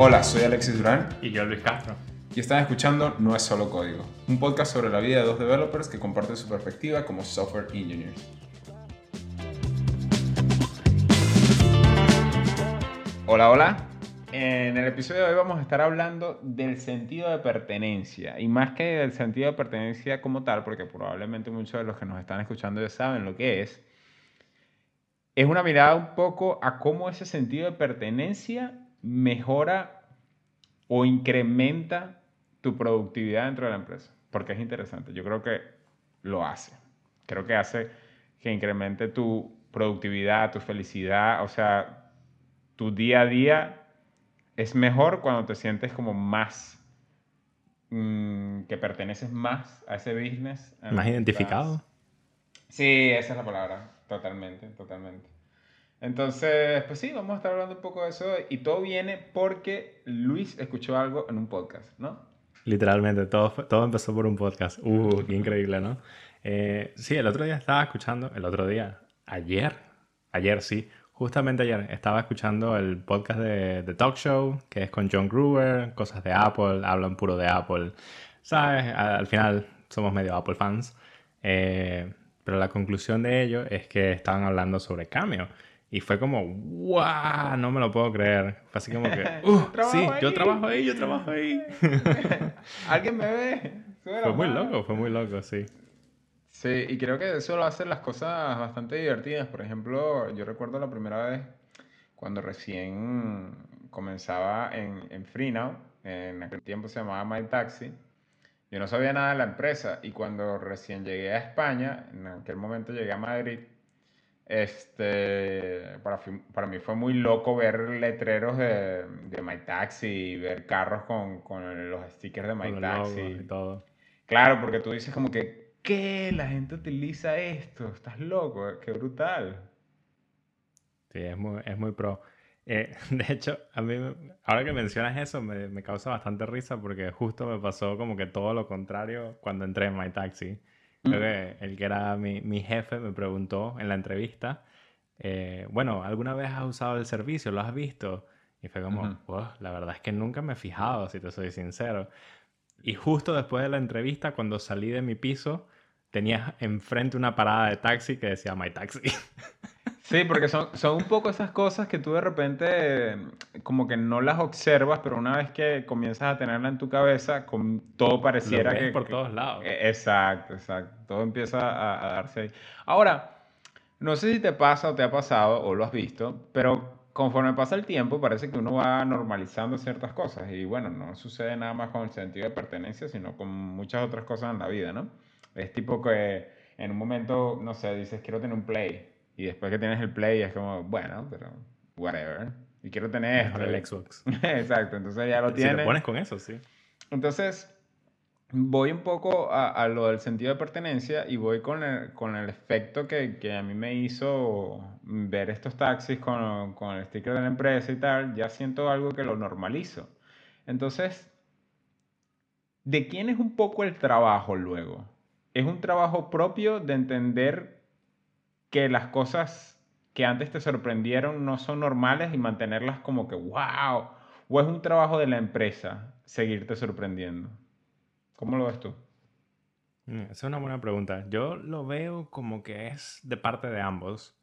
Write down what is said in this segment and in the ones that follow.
Hola, soy Alexis Durán Y yo, Luis Castro. y están escuchando No es solo código, un podcast sobre la vida de dos developers que comparten su perspectiva como software engineers. Hola, hola. En el episodio de hoy vamos a estar hablando del sentido de pertenencia y más que del sentido de pertenencia como tal, porque probablemente muchos de los que nos están escuchando ya saben lo que es, es una mirada un poco a cómo ese sentido de pertenencia mejora o incrementa tu productividad dentro de la empresa. Porque es interesante. Yo creo que lo hace. Creo que hace que incremente tu productividad, tu felicidad. O sea, tu día a día es mejor cuando te sientes como más, mm, que perteneces más a ese business. Más identificado. estás. Sí, esa es la palabra. Totalmente, totalmente. Entonces, pues sí, vamos a estar hablando un poco de eso y todo viene porque Luis escuchó algo en un podcast, ¿no? Literalmente, todo, todo empezó por un podcast. Uh, qué increíble, ¿no? Eh, sí, el otro día estaba escuchando, el otro día, ayer, ayer sí, justamente ayer, estaba escuchando el podcast de The Talk Show, que es con John Gruber, cosas de Apple, hablan puro de Apple, ¿sabes? Al final somos medio Apple fans. Eh, pero la conclusión de ello es que estaban hablando sobre Cameo. Y fue como, ¡guau! No me lo puedo creer. Fue así como que, ¡uh! Trabajo Sí, yo ahí. trabajo ahí, yo trabajo ahí. ¿Alguien me ve? Fue muy loco, fue muy loco, sí. Sí, y creo que eso lo hace las cosas bastante divertidas. Por ejemplo, yo recuerdo la primera vez cuando recién comenzaba en, en Freenow, en aquel tiempo se llamaba My Taxi. Yo no sabía nada de la empresa y cuando recién llegué a España, en aquel momento llegué a Madrid, este, para, para mí fue muy loco ver letreros de, de My Taxi y ver carros con, con los stickers de My Con Taxi. y todo. Claro, porque tú dices como que, ¿qué? La gente utiliza esto, estás loco, qué brutal. Sí, es muy, es muy pro. Eh, de hecho, a mí, ahora que mencionas eso, me, me causa bastante risa porque justo me pasó como que todo lo contrario cuando entré en My Taxi. Creo que el que era mi, mi jefe me preguntó en la entrevista, eh, bueno, ¿alguna vez has usado el servicio? ¿Lo has visto? Y fue como. "Wow, la verdad es que nunca me he fijado, si te soy sincero. Y justo después de la entrevista, cuando salí de mi piso, tenía enfrente una parada de taxi que decía My Taxi. Sí, porque son, son un poco esas cosas que tú de repente eh, como que no las observas, pero una vez que comienzas a tenerla en tu cabeza, con, todo pareciera ves que... por que- todos lados. Eh, Exacto, exacto. Todo empieza a, a darse ahí. Ahora, no sé si te pasa o te ha pasado o lo has visto, pero conforme pasa el tiempo parece que uno va normalizando ciertas cosas y bueno, no sucede nada más con el sentido de pertenencia, sino con muchas otras cosas en la vida, ¿no? Es tipo que en un momento, no sé, dices quiero tener un play y después que tienes el play es como, bueno, pero whatever. Y quiero tener esto. El Xbox. Exacto, entonces ya lo Si te tienes. pones con eso, sí. Entonces, voy un poco a, a lo del sentido de pertenencia y voy con el, con el efecto que, que a mí me hizo ver estos taxis con, con el sticker de la empresa y tal, ya siento algo que lo normalizo. Entonces, ¿de quién es un poco el trabajo luego? ¿Es un trabajo propio de entender que las cosas que antes te sorprendieron no son normales y mantenerlas como que, wow? ¿O es un trabajo de la empresa seguirte sorprendiendo? ¿Cómo lo ves tú? Mm, Esa es una buena pregunta. Yo lo veo como que es de parte de ambos.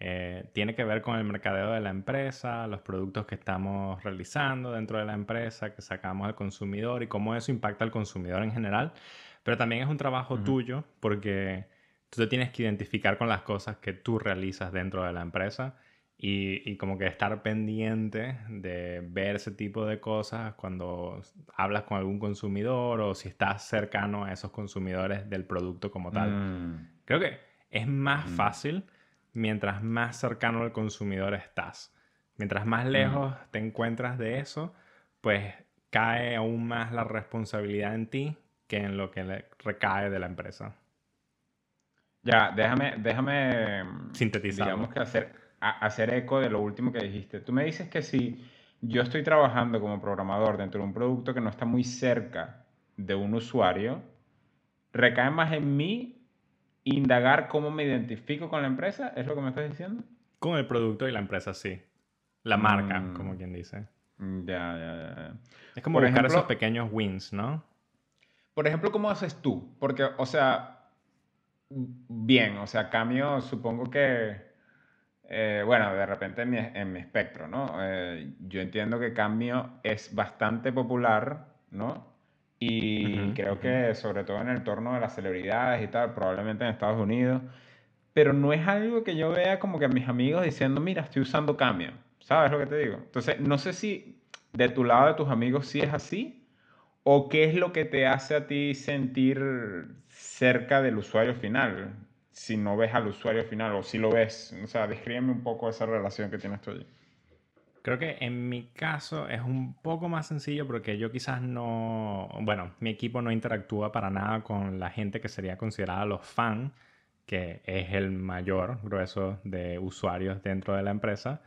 Eh, tiene que ver con el mercadeo de la empresa, los productos que estamos realizando dentro de la empresa, que sacamos al consumidor y cómo eso impacta al consumidor en general. Pero también es un trabajo tuyo porque tú te tienes que identificar con las cosas que tú realizas dentro de la empresa y, y como que estar pendiente de ver ese tipo de cosas cuando hablas con algún consumidor o si estás cercano a esos consumidores del producto como tal. Mm, Creo que es más Mm. fácil mientras más cercano al consumidor estás. Mientras más lejos te encuentras de eso, pues cae aún más la responsabilidad en ti que en lo que le recae de la empresa. Ya, déjame, déjame, mm, Sintetizarlo. digamos que hacer, a- hacer eco de lo último que dijiste. Tú me dices que si yo estoy trabajando como programador dentro de un producto que no está muy cerca de un usuario, recae más en mí indagar cómo me identifico con la empresa, ¿es lo que me estás diciendo? Con el producto y la empresa, sí. La marca, Mm. como quien dice. Ya, ya, ya, ya. Es como Por buscar ejemplo- esos pequeños wins, ¿no? Por ejemplo, ¿cómo haces tú? Porque, o sea, bien, o sea, cambio, supongo que, eh, bueno, de repente en mi, en mi espectro, ¿no? Eh, yo entiendo que cambio es bastante popular, ¿no? Y creo que sobre todo en el entorno de las celebridades y tal, probablemente en Estados Unidos, pero no es algo que yo vea como que a mis amigos diciendo, mira, estoy usando cambio, ¿sabes lo que te digo? Entonces, no sé si de tu lado de tus amigos sí es así. ¿O qué es lo que te hace a ti sentir cerca del usuario final? Si no ves al usuario final o si lo ves. O sea, descríbeme un poco esa relación que tienes tú allí. Creo que en mi caso es un poco más sencillo porque yo quizás no, bueno, mi equipo no interactúa para nada con la gente que sería considerada los fans, que es el mayor grueso de usuarios dentro de la empresa,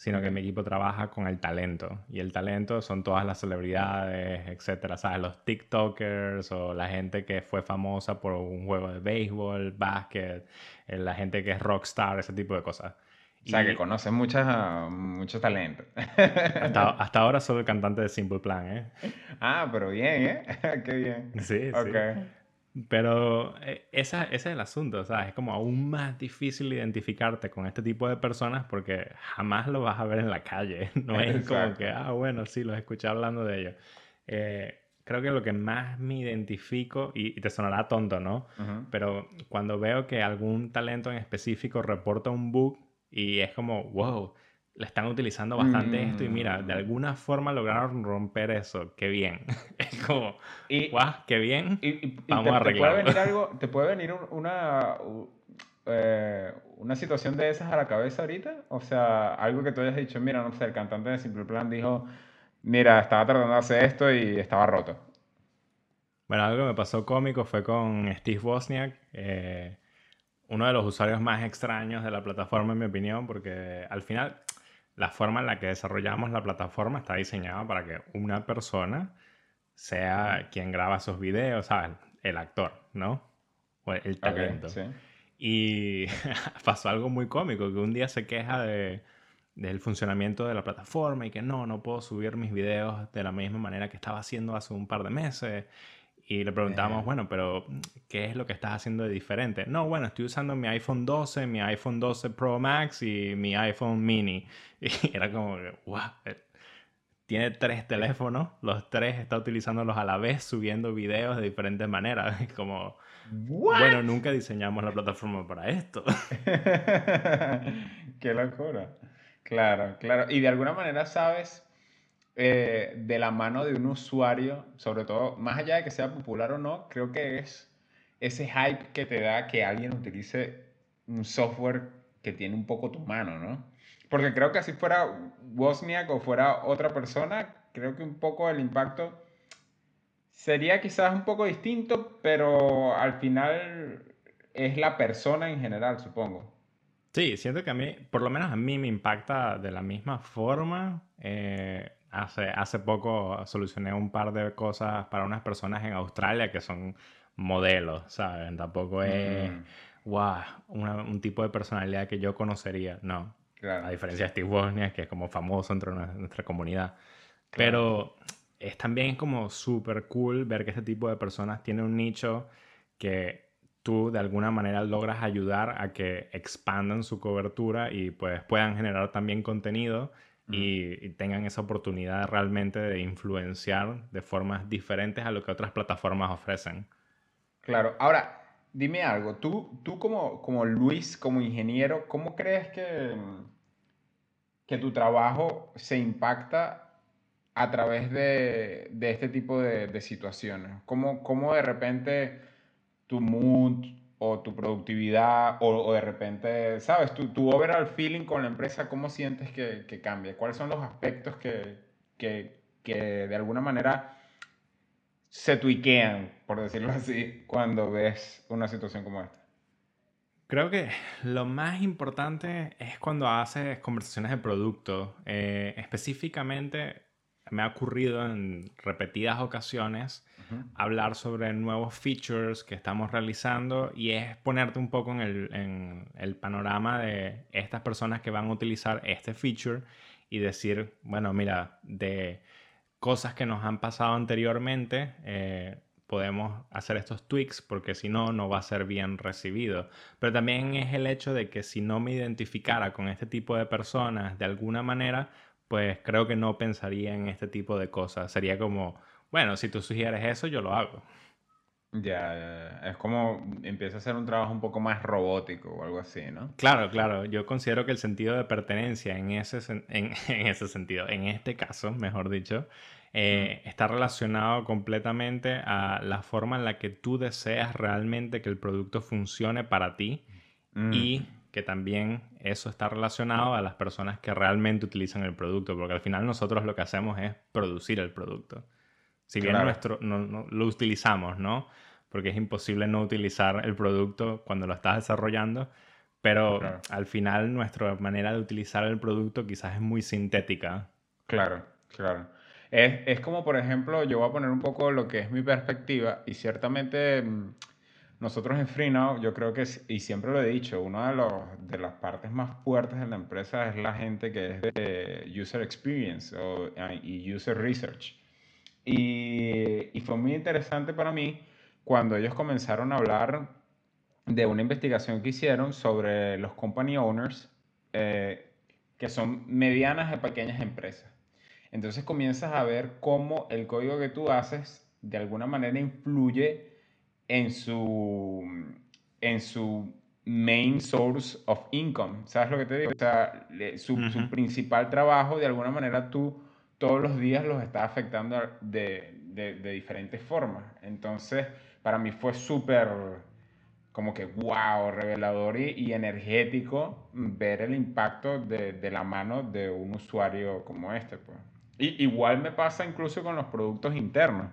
sino que mi equipo trabaja con el talento. Y el talento son todas las celebridades, etcétera, ¿sabes? Los TikTokers o la gente que fue famosa por un juego de béisbol, básquet, eh, la gente que es rockstar, ese tipo de cosas. O sea, Y- que conoces muchas, mucho talento. hasta, hasta ahora soy el cantante de Simple Plan, ¿eh? Ah, pero bien, ¿eh? Qué bien. Sí, sí. Pero eh, esa- ese es el asunto, ¿sabes? Es como aún más difícil identificarte con este tipo de personas porque jamás lo vas a ver en la calle. No es como Exacto. que, ah, bueno, sí, los escuché hablando de ellos. Eh, creo que lo que más me identifico, y, y te sonará tonto, ¿no? Ujú. Pero cuando veo que algún talento en específico reporta un bug y es como, wow, le están utilizando bastante esto y mira, de Mm. alguna forma lograron romper eso, qué bien. Es como, Y, guau, qué bien. y- Vamos te, a te puede arreglarlo. venir algo, te puede venir un- una, eh, una situación de esas a la cabeza ahorita. O sea, algo que tú hayas dicho, mira, no sé, el cantante de Simple Plan dijo, mira, estaba tratando de hacer esto y estaba roto. Bueno, algo que me pasó cómico fue con Steve Wozniak, eh, uno de los usuarios más extraños de la plataforma, en mi opinión, porque al final la forma en la que desarrollamos la plataforma está diseñada para que una persona sea quien graba esos videos, ¿sabes? El actor, ¿no? O el talento. sí. Y pasó algo muy cómico, que un día se queja de, del funcionamiento de la plataforma y que no, no puedo subir mis videos de la misma manera que estaba haciendo hace un par de meses. Y le preguntamos, Ajá. bueno, pero ¿qué es lo que estás haciendo de diferente? No, bueno, estoy usando mi iPhone 12, mi iPhone 12 Pro Max y mi iPhone mini. Y era como, wow, eh, tiene tres teléfonos, los tres está utilizándolos a la vez, subiendo videos de diferentes maneras. Es como, What? bueno, nunca diseñamos la plataforma para esto. Qué locura. Claro, claro. Y de alguna manera sabes, eh, de la mano de un usuario, sobre todo, más allá de que sea popular o no, creo que es ese hype que te da que alguien utilice un software que tiene un poco tu mano, ¿no? Porque creo que si fuera Wozniak o fuera otra persona, creo que un poco el impacto sería quizás un poco distinto, pero al final es la persona en general, supongo. Sí, siento que a mí, por lo menos a mí me impacta de la misma forma. Eh, hace, hace poco solucioné un par de cosas para unas personas en Australia que son modelos, ¿saben? Tampoco es, Mm, wow, una- un tipo de personalidad que yo conocería, no. claro. A diferencia de Steve Wozniak, que es como famoso entre nue- nuestra comunidad. Claro. Pero es también como súper cool ver que este tipo de personas tienen un nicho que tú de alguna manera logras ayudar a que expandan su cobertura y pues puedan generar también contenido y, y tengan esa oportunidad realmente de influenciar de formas diferentes a lo que otras plataformas ofrecen. Claro. Ahora, dime algo. Tú, tú como, como Luis, como ingeniero, ¿cómo crees que, que tu trabajo se impacta a través de, de este tipo de, de situaciones? ¿Cómo, cómo de repente tu mood o tu productividad o, de repente, sabes, tu, tu overall feeling con la empresa, ¿cómo sientes que, que cambia? ¿Cuáles son los aspectos que, que, que de alguna manera se tuiquean, por decirlo así, cuando ves una situación como esta? Creo que lo más importante es cuando haces conversaciones de producto. Eh, específicamente me ha ocurrido en repetidas ocasiones hablar sobre nuevos features que estamos realizando y es ponerte un poco en el, en el panorama de estas personas que van a utilizar este feature y decir, bueno, mira, de cosas que nos han pasado anteriormente, eh, podemos hacer estos tweaks porque si no, no va a ser bien recibido. Pero también es el hecho de que si no me identificara con este tipo de personas de alguna manera, pues creo que no pensaría en este tipo de cosas. Sería como, bueno, si tú sugieres eso, yo lo hago. Ya, es como empieza a ser un trabajo un poco más robótico o algo así, ¿no? Claro, claro. Yo considero que el sentido de pertenencia en ese, en, ese sentido, en este caso, mejor dicho, eh, está relacionado completamente a la forma en la que tú deseas realmente que el producto funcione para ti y que también eso está relacionado a las personas que realmente utilizan el producto, porque al final nosotros lo que hacemos es producir el producto. Si bien nuestro, no, lo utilizamos, ¿no? Porque es imposible no utilizar el producto cuando lo estás desarrollando, pero al final nuestra manera de utilizar el producto quizás es muy sintética. Claro, claro. Es, es, como, por ejemplo, yo voy a poner un poco lo que es mi perspectiva y ciertamente mm, nosotros en FreeNow, yo creo que, y siempre lo he dicho, una de, los, de las partes más fuertes de la empresa es la gente que es de User Experience o, y User Research. Y, fue muy interesante para mí cuando ellos comenzaron a hablar de una investigación que hicieron sobre los company owners, eh, que son medianas y pequeñas empresas. Entonces comienzas a ver cómo el código que tú haces de alguna manera influye en su, en su main source of income. ¿Sabes lo que te digo? O sea, su, su principal trabajo, de alguna manera tú todos los días los está afectando de, de, diferentes formas. Entonces, para mí fue súper como que wow, revelador y, energético ver el impacto de, de, la mano de un usuario como este. Pues. Y, igual me pasa incluso con los productos internos.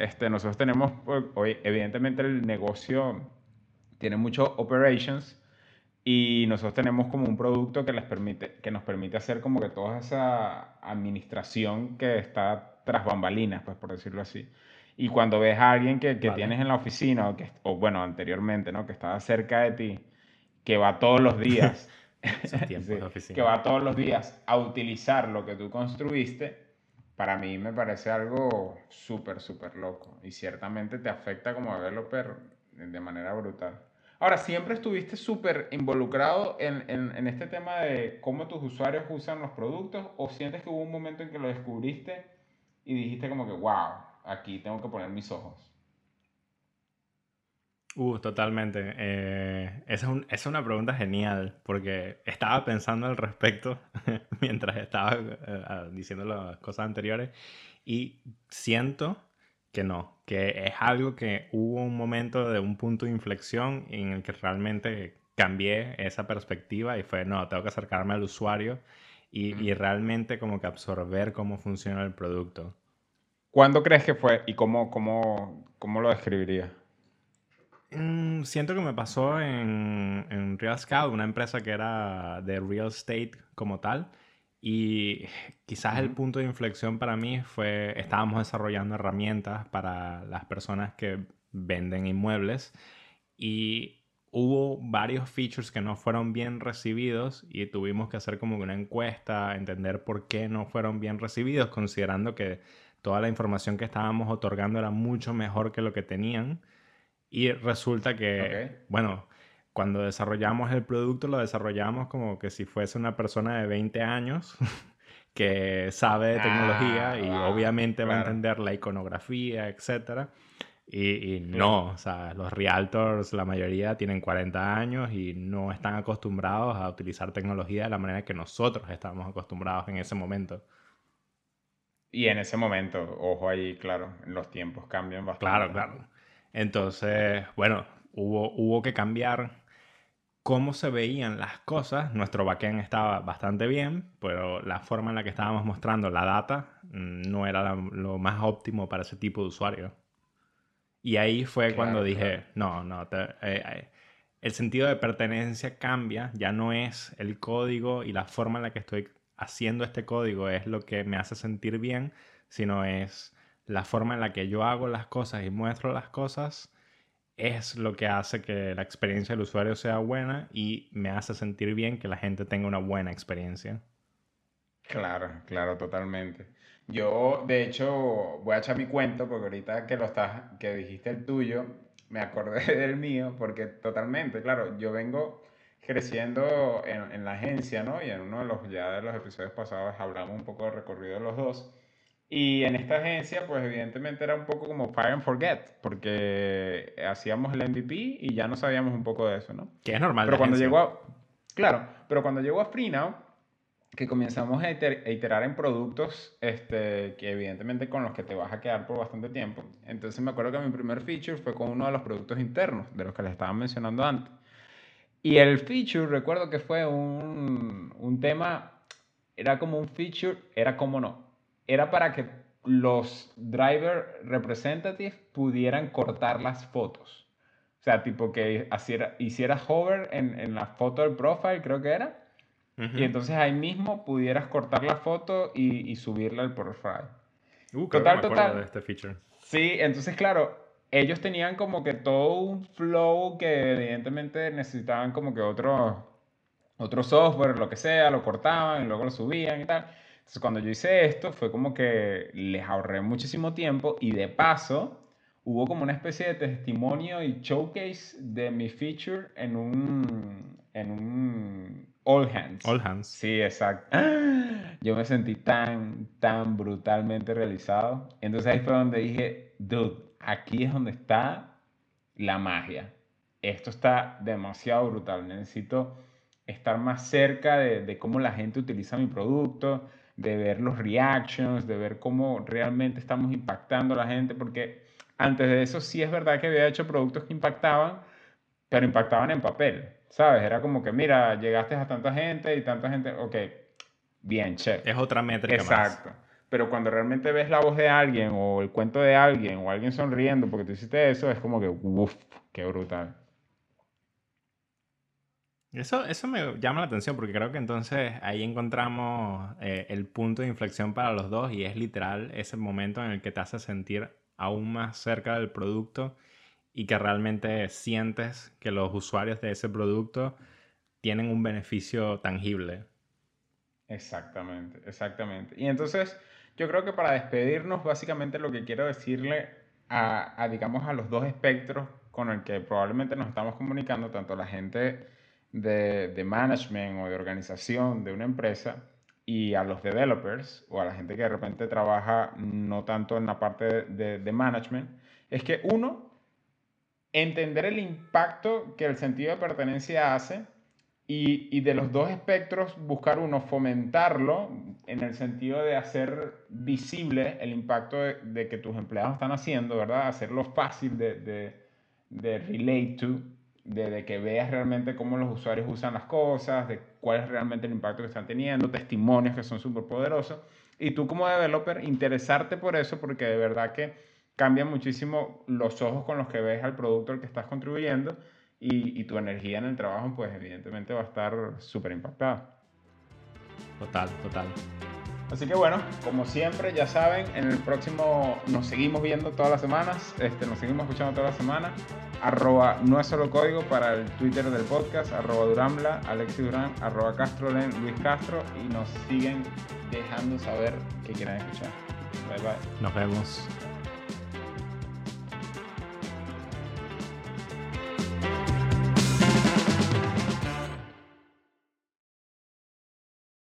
Este, nosotros tenemos, pues, hoy, evidentemente el negocio tiene muchos operations, y nosotros tenemos como un producto que, les permite, que nos permite hacer como que toda esa administración que está tras bambalinas, pues por decirlo así. Y cuando ves a alguien que, que tienes en la oficina, o, que, o bueno, anteriormente, ¿no? Que estaba cerca de ti, que va todos los días, que va todos los días a utilizar lo que tú construiste, para mí me parece algo súper, súper loco. Y ciertamente te afecta como developer de manera brutal. Ahora, ¿siempre estuviste súper involucrado en, en, este tema de cómo tus usuarios usan los productos o sientes que hubo un momento en que lo descubriste y dijiste como que, wow, aquí tengo que poner mis ojos? Uh, totalmente. Eh, esa, es es una pregunta genial porque estaba pensando al respecto mientras estaba eh, diciendo las cosas anteriores y siento que no, que es algo que hubo un momento de un punto de inflexión en el que realmente cambié esa perspectiva y fue, no, tengo que acercarme al usuario y, realmente como que absorber cómo funciona el producto. ¿Cuándo crees que fue y cómo, cómo, cómo lo describirías? Mm, siento que me pasó en, en Real Scout, una empresa que era de real estate como tal. Y quizás el punto de inflexión para mí fue, estábamos desarrollando herramientas para las personas que venden inmuebles y hubo varios features que no fueron bien recibidos y tuvimos que hacer como una encuesta, entender por qué no fueron bien recibidos, considerando que toda la información que estábamos otorgando era mucho mejor que lo que tenían. Y resulta que, bueno, cuando desarrollamos el producto lo desarrollamos como que si fuese una persona de 20 años que sabe de tecnología y ah, obviamente va a entender la iconografía, etc. Y, no, o sea, los realtors, la mayoría tienen 40 años y no están acostumbrados a utilizar tecnología de la manera que nosotros estamos acostumbrados en ese momento. Y en ese momento, ojo ahí, claro, los tiempos cambian bastante. Claro, claro. Entonces, bueno, hubo, hubo que cambiar cómo se veían las cosas. Nuestro backend estaba bastante bien, pero la forma en la que estábamos mostrando la data no era lo más óptimo para ese tipo de usuario. Y ahí fue cuando dije, no, no, eh, eh, el sentido de pertenencia cambia, ya no es el código y la forma en la que estoy haciendo este código es lo que me hace sentir bien, sino es la forma en la que yo hago las cosas y muestro las cosas es lo que hace que la experiencia del usuario sea buena y me hace sentir bien que la gente tenga una buena experiencia. Claro, claro, totalmente. Yo, de hecho, voy a echar mi cuento porque ahorita que lo estás, que dijiste el tuyo, me acordé del mío porque totalmente, claro, yo vengo creciendo en, en la agencia, ¿no? Y en uno de los ya de los episodios pasados hablamos un poco del recorrido de los dos. Y en esta agencia, pues evidentemente era un poco como fire and forget, porque hacíamos el MVP y ya no sabíamos un poco de eso, ¿no? Que es normal. Pero cuando llegó a, claro, pero cuando llegó a FreeNow, que comenzamos a iterar en productos este, que evidentemente con los que te vas a quedar por bastante tiempo. Entonces me acuerdo que mi primer feature fue con uno de los productos internos, de los que les estaba mencionando antes. Y el feature, recuerdo que fue un, un tema, era como un feature, era como no, era para que los driver representatives pudieran cortar las fotos. O sea, tipo que hiciera hover en, en la foto del profile, creo que era y entonces ahí mismo pudieras cortar la foto y, y subirla al profile. Uh, total, total. De este feature. Sí, entonces claro, ellos tenían como que todo un flow que evidentemente necesitaban como que otro, otro software, lo que sea, lo cortaban y luego lo subían y tal. Entonces cuando yo hice esto fue como que les ahorré muchísimo tiempo y de paso hubo como una especie de testimonio y showcase de mi feature en un, en un All Hands. All Hands. Sí, exacto. Yo me sentí tan, tan brutalmente realizado. Entonces ahí fue donde dije, dude, aquí es donde está la magia. Esto está demasiado brutal. Necesito estar más cerca de, de cómo la gente utiliza mi producto, de ver los reactions, de ver cómo realmente estamos impactando a la gente, porque antes de eso sí es verdad que había hecho productos que impactaban, pero impactaban en papel. ¿sabes? Era como que, mira, llegaste a tanta gente y tanta gente, ok, bien, che. Es otra métrica Exacto. Pero cuando realmente ves la voz de alguien o el cuento de alguien o alguien sonriendo porque tú hiciste eso, es como que, uff, qué brutal. Eso, eso me llama la atención porque creo que entonces ahí encontramos eh, el punto de inflexión para los dos y es literal ese momento en el que te hace sentir aún más cerca del producto y que realmente sientes que los usuarios de ese producto tienen un beneficio tangible. Exactamente, exactamente. Y entonces yo creo que para despedirnos, básicamente lo que quiero decirle a, digamos, a los dos espectros con el que probablemente nos estamos comunicando, tanto la gente de, de management o de organización de una empresa, y a los developers o a la gente que de repente trabaja no tanto en la parte de, de management, es que uno, entender el impacto que el sentido de pertenencia hace y, y, de los dos espectros buscar uno, fomentarlo en el sentido de hacer visible el impacto de, que tus empleados están haciendo, ¿verdad? Hacerlo fácil de, de, de relate to, de, que veas realmente cómo los usuarios usan las cosas, de cuál es realmente el impacto que están teniendo, testimonios que son súper poderosos. Y tú como developer, interesarte por eso, porque de verdad que cambia muchísimo los ojos con los que ves al producto al que estás contribuyendo y, y tu energía en el trabajo, pues evidentemente va a estar súper impactada. Total, total. Así que bueno, como siempre, ya saben, en el próximo nos seguimos viendo todas las semanas, este, nos seguimos escuchando todas las semanas. Arroba no es solo código para el Twitter del podcast, arroba Duramla, Alexi Durán, arroba Castrolen, Luis Castro y nos siguen dejando saber qué quieren escuchar. Bye bye. Nos vemos.